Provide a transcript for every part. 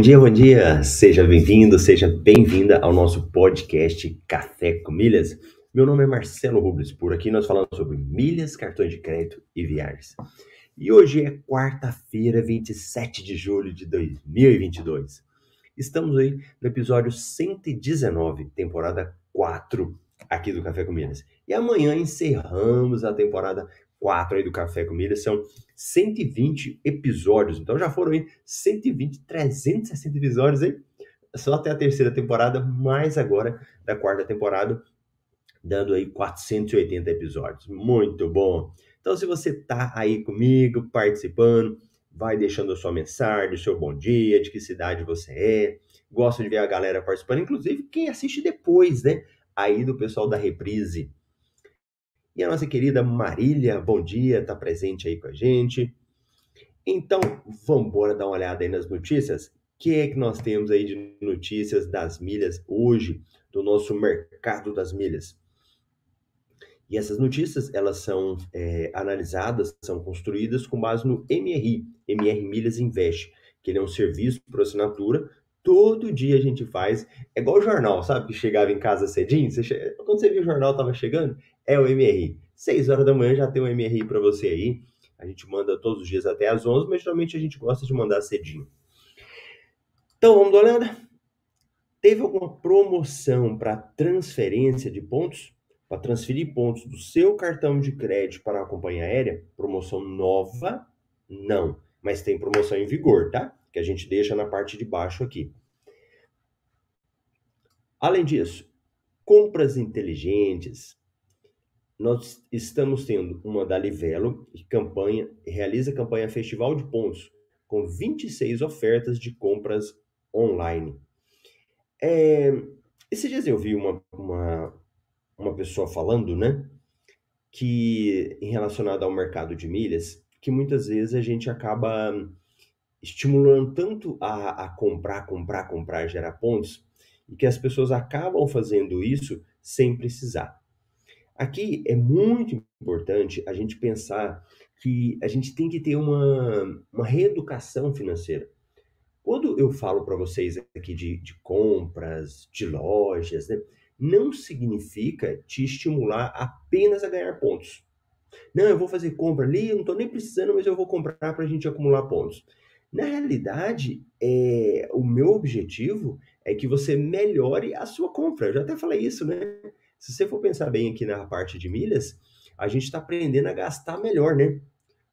Dia, bom dia! Seja bem-vindo, seja bem-vinda ao nosso podcast Café com Milhas. Meu nome é Marcelo Rubles, por aqui nós falamos sobre milhas, cartões de crédito e viagens. E hoje é quarta-feira, 27 de julho de 2022. Estamos aí no episódio 119, temporada 4 aqui do Café com Milhas. E amanhã encerramos a temporada 4 aí do Café com Milhas, são 120 episódios. Então já foram aí 120, 360 episódios aí. Só até a terceira temporada, mais agora da quarta temporada, dando aí 480 episódios. Muito bom. Então se você tá aí comigo, participando, vai deixando a sua mensagem, o seu bom dia, de que cidade você é. Gosto de ver a galera participando, inclusive quem assiste depois, né? Aí do pessoal da Reprise e a nossa querida Marília, bom dia, está presente aí com a gente. Então, vamos embora dar uma olhada aí nas notícias. O que é que nós temos aí de notícias das milhas hoje, do nosso mercado das milhas? E essas notícias, elas são é, analisadas, são construídas com base no MRI, MR Milhas Invest, que ele é um serviço por assinatura todo dia a gente faz. É igual o jornal, sabe? Que chegava em casa cedinho. Você che... Quando você viu o jornal tava chegando, é o MRI. 6 horas da manhã já tem um MRI para você aí. A gente manda todos os dias até às 11, mas geralmente a gente gosta de mandar cedinho. Então, vamos dar uma olhada? Teve alguma promoção para transferência de pontos? Para transferir pontos do seu cartão de crédito para a companhia aérea? Promoção nova? Não. Mas tem promoção em vigor, tá? Que a gente deixa na parte de baixo aqui. Além disso, compras inteligentes, nós estamos tendo uma da Livelo, que campanha, realiza campanha Festival de Pontos, com 26 ofertas de compras online. É, esses dias eu vi uma, uma, uma pessoa falando, né, que em relacionado ao mercado de milhas, que muitas vezes a gente acaba estimulando tanto a, a comprar, comprar, comprar, gerar pontos, e que as pessoas acabam fazendo isso sem precisar. Aqui é muito importante a gente pensar que a gente tem que ter uma, uma reeducação financeira. Quando eu falo para vocês aqui de, de, compras, de lojas, né, não significa te estimular apenas a ganhar pontos. Não, eu vou fazer compra ali, eu não estou nem precisando, mas eu vou comprar para a gente acumular pontos. Na realidade, é, o meu objetivo é que você melhore a sua compra. Eu já até falei isso, né? Se você for pensar bem aqui na parte de milhas, a gente está aprendendo a gastar melhor, né?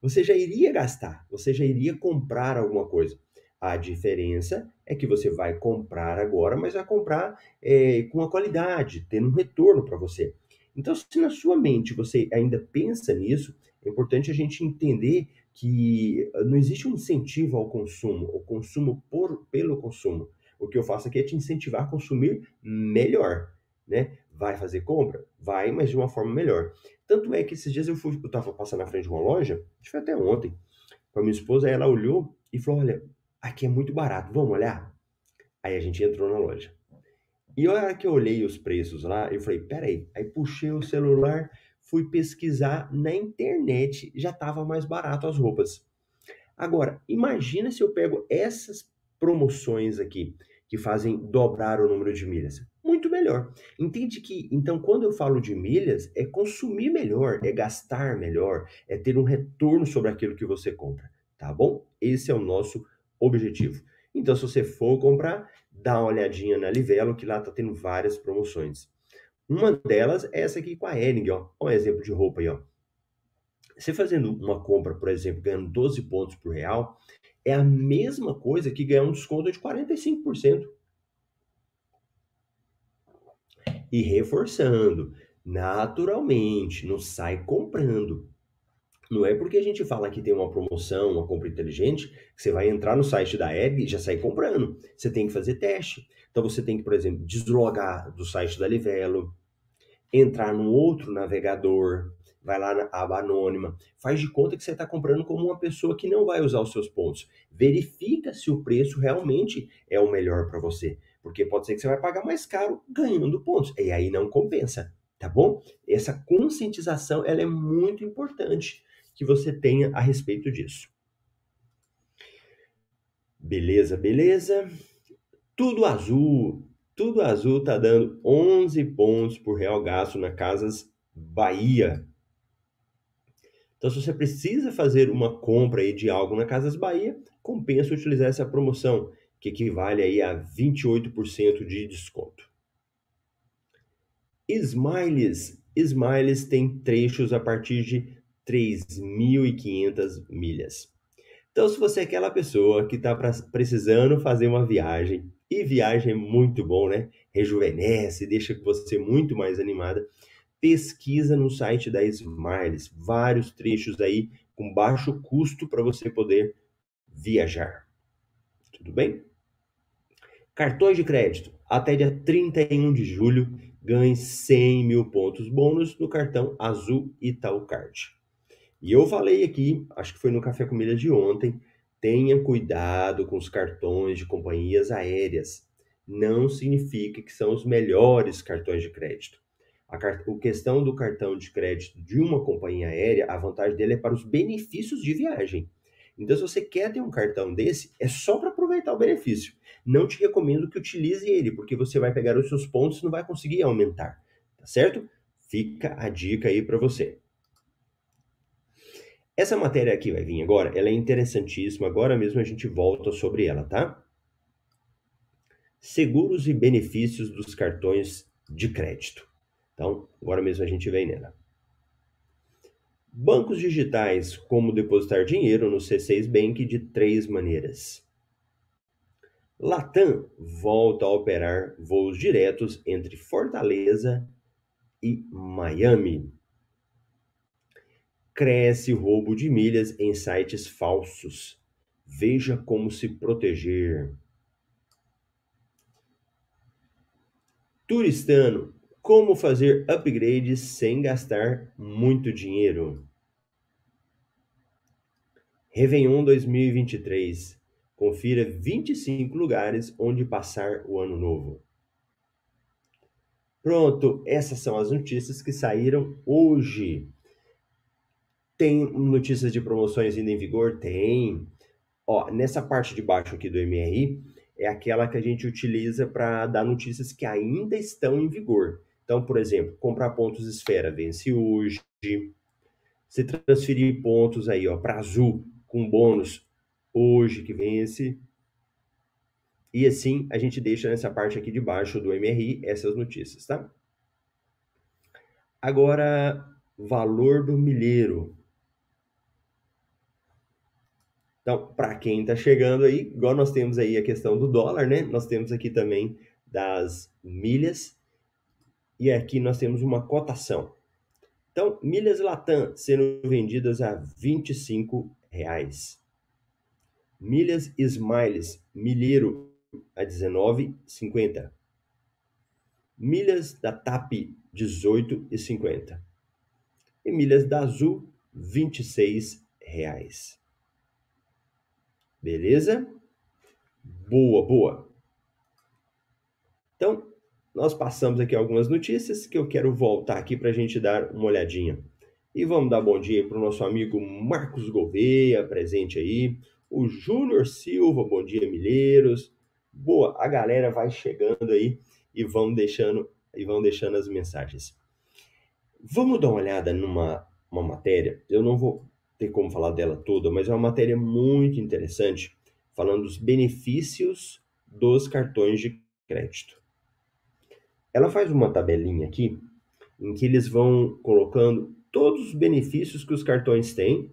Você já iria gastar, você já iria comprar alguma coisa. A diferença é que você vai comprar agora, mas vai comprar é, com a qualidade, tendo um retorno para você. Então, se na sua mente você ainda pensa nisso, é importante a gente entender que não existe um incentivo ao consumo, o consumo por, pelo consumo. O que eu faço aqui é te incentivar a consumir melhor, né? Vai fazer compra? Vai, mas de uma forma melhor. Tanto é que esses dias eu fui, eu tava passando na frente de uma loja, acho que foi até ontem, com a minha esposa, ela olhou e falou: Olha, aqui é muito barato, vamos olhar? Aí a gente entrou na loja. E a hora que eu olhei os preços lá, eu falei: Peraí. Aí puxei o celular, fui pesquisar na internet, já estava mais barato as roupas. Agora, imagina se eu pego essas promoções aqui que fazem dobrar o número de milhas melhor. Entende que, então, quando eu falo de milhas, é consumir melhor, é gastar melhor, é ter um retorno sobre aquilo que você compra, tá bom? Esse é o nosso objetivo. Então, se você for comprar, dá uma olhadinha na Livelo, que lá tá tendo várias promoções. Uma delas é essa aqui com a Hering, ó. Um exemplo de roupa aí, ó. Você fazendo uma compra, por exemplo, ganhando 12 pontos por real, é a mesma coisa que ganhar um desconto de 45%. E reforçando, naturalmente, não sai comprando. Não é porque a gente fala que tem uma promoção, uma compra inteligente, que você vai entrar no site da Eb e já sair comprando. Você tem que fazer teste. Então você tem que, por exemplo, deslogar do site da Livelo, entrar num outro navegador, vai lá na aba anônima, faz de conta que você está comprando como uma pessoa que não vai usar os seus pontos. Verifica se o preço realmente é o melhor para você, porque pode ser que você vai pagar mais caro ganhando pontos, e aí não compensa, tá bom? Essa conscientização ela é muito importante que você tenha a respeito disso. Beleza, beleza. Tudo azul. Tudo azul tá dando 11 pontos por real gasto na Casas Bahia. Então, se você precisa fazer uma compra aí de algo na Casas Bahia, compensa utilizar essa promoção, que equivale aí a 28% de desconto. Smiles. Smiles tem trechos a partir de 3.500 milhas. Então, se você é aquela pessoa que está precisando fazer uma viagem, e viagem é muito bom, né? Rejuvenesce, deixa você muito mais animada. Pesquisa no site da Smiles, vários trechos aí com baixo custo para você poder viajar. Tudo bem? Cartões de crédito. Até dia 31 de julho, ganhe 100 mil pontos bônus no cartão Azul Itaú Card. E eu falei aqui, acho que foi no Café com de ontem, tenha cuidado com os cartões de companhias aéreas. Não significa que são os melhores cartões de crédito. A questão do cartão de crédito de uma companhia aérea, a vantagem dele é para os benefícios de viagem. Então, se você quer ter um cartão desse, é só para aproveitar o benefício. Não te recomendo que utilize ele, porque você vai pegar os seus pontos e não vai conseguir aumentar. Tá certo? Fica a dica aí para você. Essa matéria aqui vai vir agora, ela é interessantíssima. Agora mesmo a gente volta sobre ela, tá? Seguros e benefícios dos cartões de crédito. Então, agora mesmo a gente vem nela. Bancos digitais, como depositar dinheiro no C6 Bank de três maneiras. Latam volta a operar voos diretos entre Fortaleza e Miami cresce roubo de milhas em sites falsos. Veja como se proteger. Turistano, como fazer upgrades sem gastar muito dinheiro. Réveillon 2023. Confira 25 lugares onde passar o ano novo. Pronto, essas são as notícias que saíram hoje. Tem notícias de promoções ainda em vigor? Tem. Ó, nessa parte de baixo aqui do MRI, é aquela que a gente utiliza para dar notícias que ainda estão em vigor. Então, por exemplo, comprar pontos esfera vence hoje. Se transferir pontos aí, ó, para azul com bônus hoje que vence. E assim a gente deixa nessa parte aqui de baixo do MRI essas notícias, tá? Agora, valor do milheiro. Então, para quem está chegando aí, igual nós temos aí a questão do dólar, né? Nós temos aqui também das milhas e aqui nós temos uma cotação. Então, milhas Latam sendo vendidas a 25 reais. Milhas Smiles milheiro a 19,50. Milhas da TAP 18,50. E milhas da Azul 26 reais. Beleza? Boa, boa. Então, nós passamos aqui algumas notícias que eu quero voltar aqui para a gente dar uma olhadinha. E vamos dar bom dia para o nosso amigo Marcos Gouveia, presente aí. O Júnior Silva, bom dia, Milheiros. Boa, a galera vai chegando aí e vão deixando e vão deixando as mensagens. Vamos dar uma olhada numa uma matéria. Eu não vou ter como falar dela toda, mas é uma matéria muito interessante, falando dos benefícios dos cartões de crédito. Ela faz uma tabelinha aqui em que eles vão colocando todos os benefícios que os cartões têm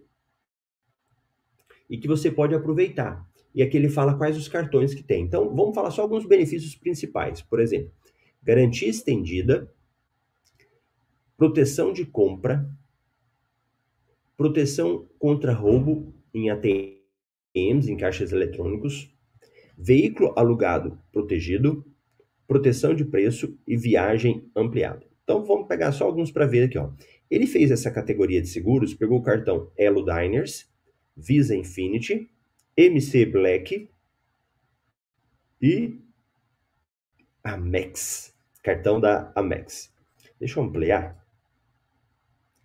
e que você pode aproveitar. E aqui ele fala quais os cartões que tem. Então, vamos falar só alguns benefícios principais. Por exemplo, garantia estendida, proteção de compra, proteção contra roubo em ATMs, em caixas eletrônicos, veículo alugado protegido, proteção de preço e viagem ampliada. Então vamos pegar só alguns para ver aqui, ó. Ele fez essa categoria de seguros, pegou o cartão Elo Diners, Visa Infinity, MC Black e Amex, cartão da Amex. Deixa eu ampliar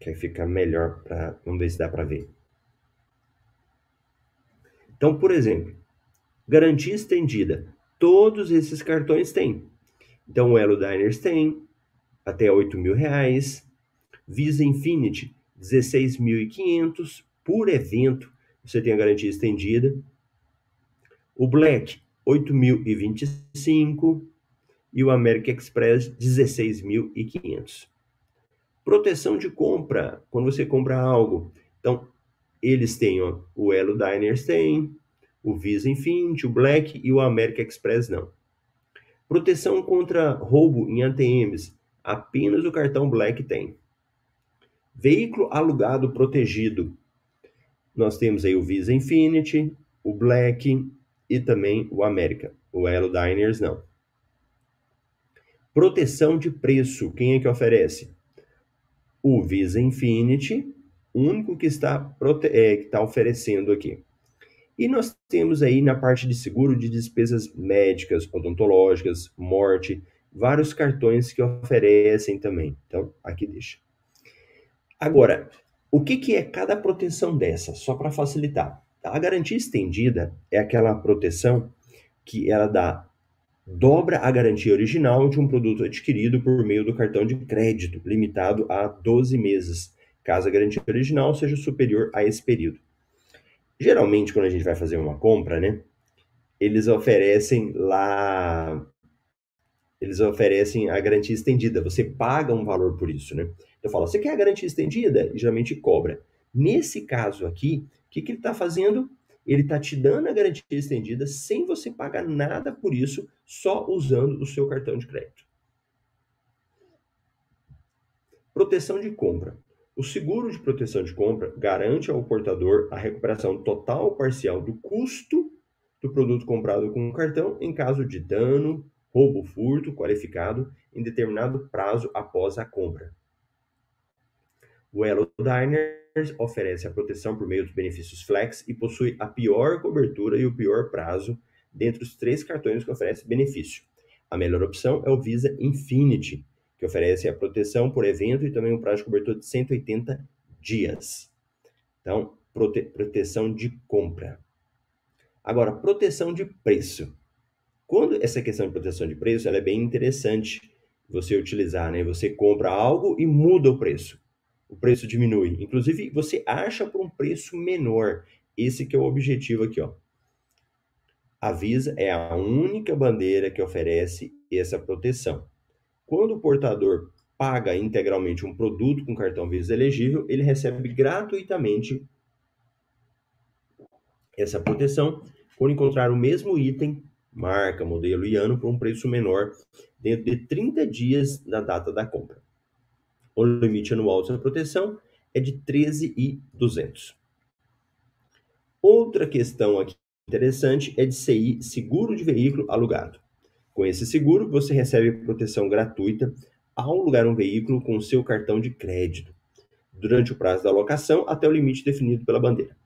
que aí fica melhor para. Vamos ver se dá para ver. Então, por exemplo, garantia estendida. Todos esses cartões têm. Então, o Elo Diners tem até 8 mil reais. Visa Infinity, 16.500 por evento. Você tem a garantia estendida. O Black, 8.025. E o American Express, 16.500. Proteção de compra, quando você compra algo. Então, eles têm ó, o Elo Diners tem, o Visa Infinity, o Black e o American Express não. Proteção contra roubo em ATMs, apenas o cartão Black tem. Veículo alugado protegido. Nós temos aí o Visa Infinity, o Black e também o American. O Elo Diners não. Proteção de preço, quem é que oferece? o Visa Infinity, único que está, é, que está oferecendo aqui. E nós temos aí na parte de seguro de despesas médicas, odontológicas, morte, vários cartões que oferecem também. Então, aqui deixa. Agora, o que, que é cada proteção dessa? Só para facilitar. A garantia estendida é aquela proteção que ela dá dobra a garantia original de um produto adquirido por meio do cartão de crédito, limitado a 12 meses, caso a garantia original seja superior a esse período. Geralmente, quando a gente vai fazer uma compra, né, eles oferecem lá eles oferecem a garantia estendida. Você paga um valor por isso, né? Eu falo, você quer a garantia estendida? E geralmente cobra. Nesse caso aqui, o que, que ele está fazendo? ele está te dando a garantia estendida sem você pagar nada por isso, só usando o seu cartão de crédito. Proteção de compra. O seguro de proteção de compra garante ao portador a recuperação total ou parcial do custo do produto comprado com o cartão em caso de dano, roubo, furto qualificado em determinado prazo após a compra. O Elo Diner oferece a proteção por meio dos benefícios Flex e possui a pior cobertura e o pior prazo dentre os três cartões que oferecem benefício. A melhor opção é o Visa Infinity, que oferece a proteção por evento e também um prazo de cobertura de 180 dias. Então, prote proteção de compra. Agora, proteção de preço. Quando essa questão de proteção de preço, ela é bem interessante você utilizar, né? Você compra algo e muda o preço o preço diminui. Inclusive, você acha por um preço menor. Esse que é o objetivo aqui, ó. A Visa é a única bandeira que oferece essa proteção. Quando o portador paga integralmente um produto com cartão Visa elegível, ele recebe gratuitamente essa proteção quando encontrar o mesmo item, marca, modelo e ano por um preço menor dentro de 30 dias da data da compra. O limite anual dessa proteção é de 13.200. Outra questão aqui interessante é de CI, seguro de veículo alugado. Com esse seguro, você recebe proteção gratuita ao alugar um veículo com seu cartão de crédito, durante o prazo da locação até o limite definido pela bandeira.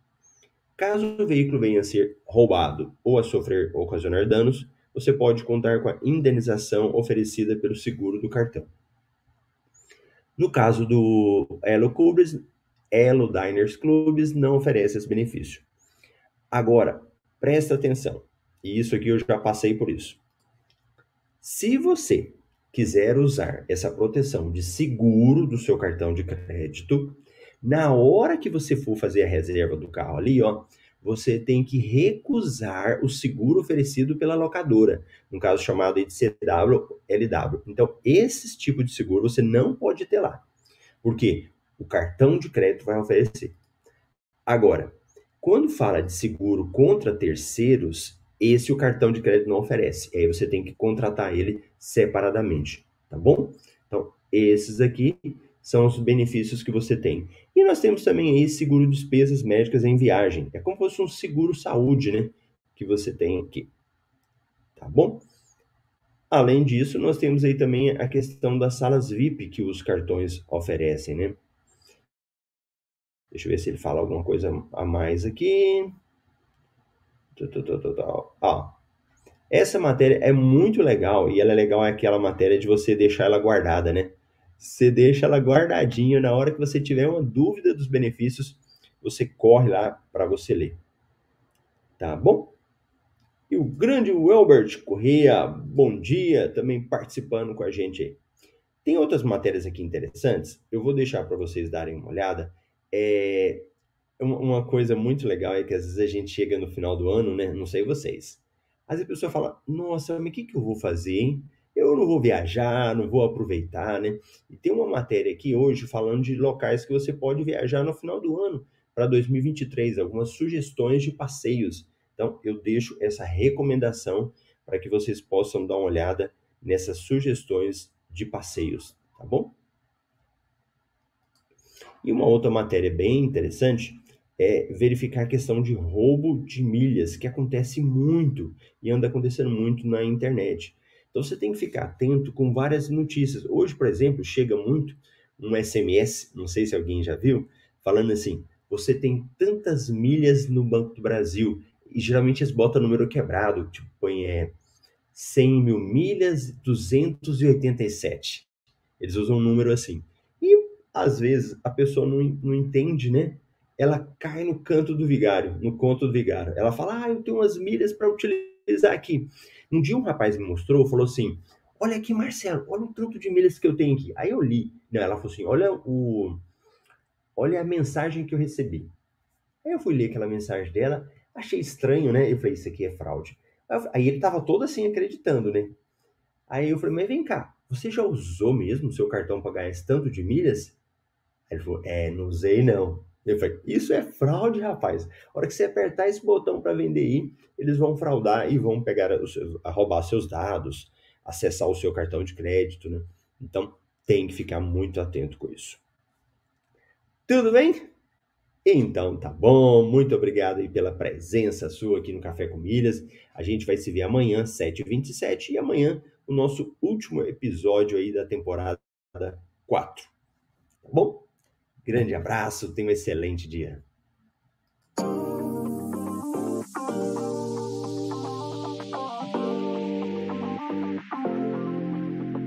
Caso o veículo venha a ser roubado ou a sofrer ou ocasionar danos, você pode contar com a indenização oferecida pelo seguro do cartão. No caso do Elo Clubs, Elo Diners Clubs não oferece esse benefício. Agora, presta atenção. E isso aqui eu já passei por isso. Se você quiser usar essa proteção de seguro do seu cartão de crédito, na hora que você for fazer a reserva do carro ali, ó, você tem que recusar o seguro oferecido pela locadora, no caso chamado de CW, LW. Então, esse tipo de seguro você não pode ter lá. Por quê? O cartão de crédito vai oferecer. Agora, quando fala de seguro contra terceiros, esse o cartão de crédito não oferece. Aí você tem que contratar ele separadamente, tá bom? Então, esses aqui são os benefícios que você tem. E nós temos também aí seguro de despesas médicas em viagem. É como se fosse um seguro saúde, né? Que você tem aqui. Tá bom? Além disso, nós temos aí também a questão das salas VIP que os cartões oferecem, né? Deixa eu ver se ele fala alguma coisa a mais aqui. Essa matéria é muito legal e ela é legal é aquela matéria de você deixar ela guardada, né? Você deixa ela guardadinha na hora que você tiver uma dúvida dos benefícios, você corre lá para você ler. Tá bom? E o grande Welbert Corrêa, bom dia, também participando com a gente aí. Tem outras matérias aqui interessantes, eu vou deixar para vocês darem uma olhada. É, uma coisa muito legal é que às vezes a gente chega no final do ano, né? Não sei vocês. Às vezes a pessoa fala, nossa, mas o que, que eu vou fazer, hein? Eu não vou viajar, não vou aproveitar, né? E tem uma matéria aqui hoje falando de locais que você pode viajar no final do ano, para 2023, algumas sugestões de passeios. Então, eu deixo essa recomendação para que vocês possam dar uma olhada nessas sugestões de passeios, tá bom? E uma outra matéria bem interessante é verificar a questão de roubo de milhas, que acontece muito e anda acontecendo muito na internet. Então você tem que ficar atento com várias notícias. Hoje, por exemplo, chega muito um SMS, não sei se alguém já viu, falando assim: você tem tantas milhas no Banco do Brasil. E geralmente eles botam número quebrado, tipo, põe é, 100 mil milhas, 287. Eles usam um número assim. E às vezes a pessoa não, não entende, né? Ela cai no canto do vigário, no conto do vigário. Ela fala, ah, eu tenho umas milhas para utilizar aqui. Um dia um rapaz me mostrou, falou assim, olha aqui, Marcelo, olha o tanto de milhas que eu tenho aqui. Aí eu li. Não, ela falou assim, olha o... Olha a mensagem que eu recebi. Aí eu fui ler aquela mensagem dela, achei estranho, né? Eu falei, isso aqui é fraude. Aí ele tava todo assim acreditando, né? Aí eu falei, mas vem cá, você já usou mesmo o seu cartão para ganhar esse tanto de milhas? Ele falou, é, não usei não. Eu falei, isso é fraude, rapaz. A hora que você apertar esse botão para vender aí, eles vão fraudar e vão pegar, roubar seus dados, acessar o seu cartão de crédito, né? Então, tem que ficar muito atento com isso. Tudo bem? Então tá bom, muito obrigado aí pela presença sua aqui no Café com Milhas. A gente vai se ver amanhã, 7h27, e amanhã o nosso último episódio aí da temporada 4. Tá bom? Grande abraço, tenha um excelente dia.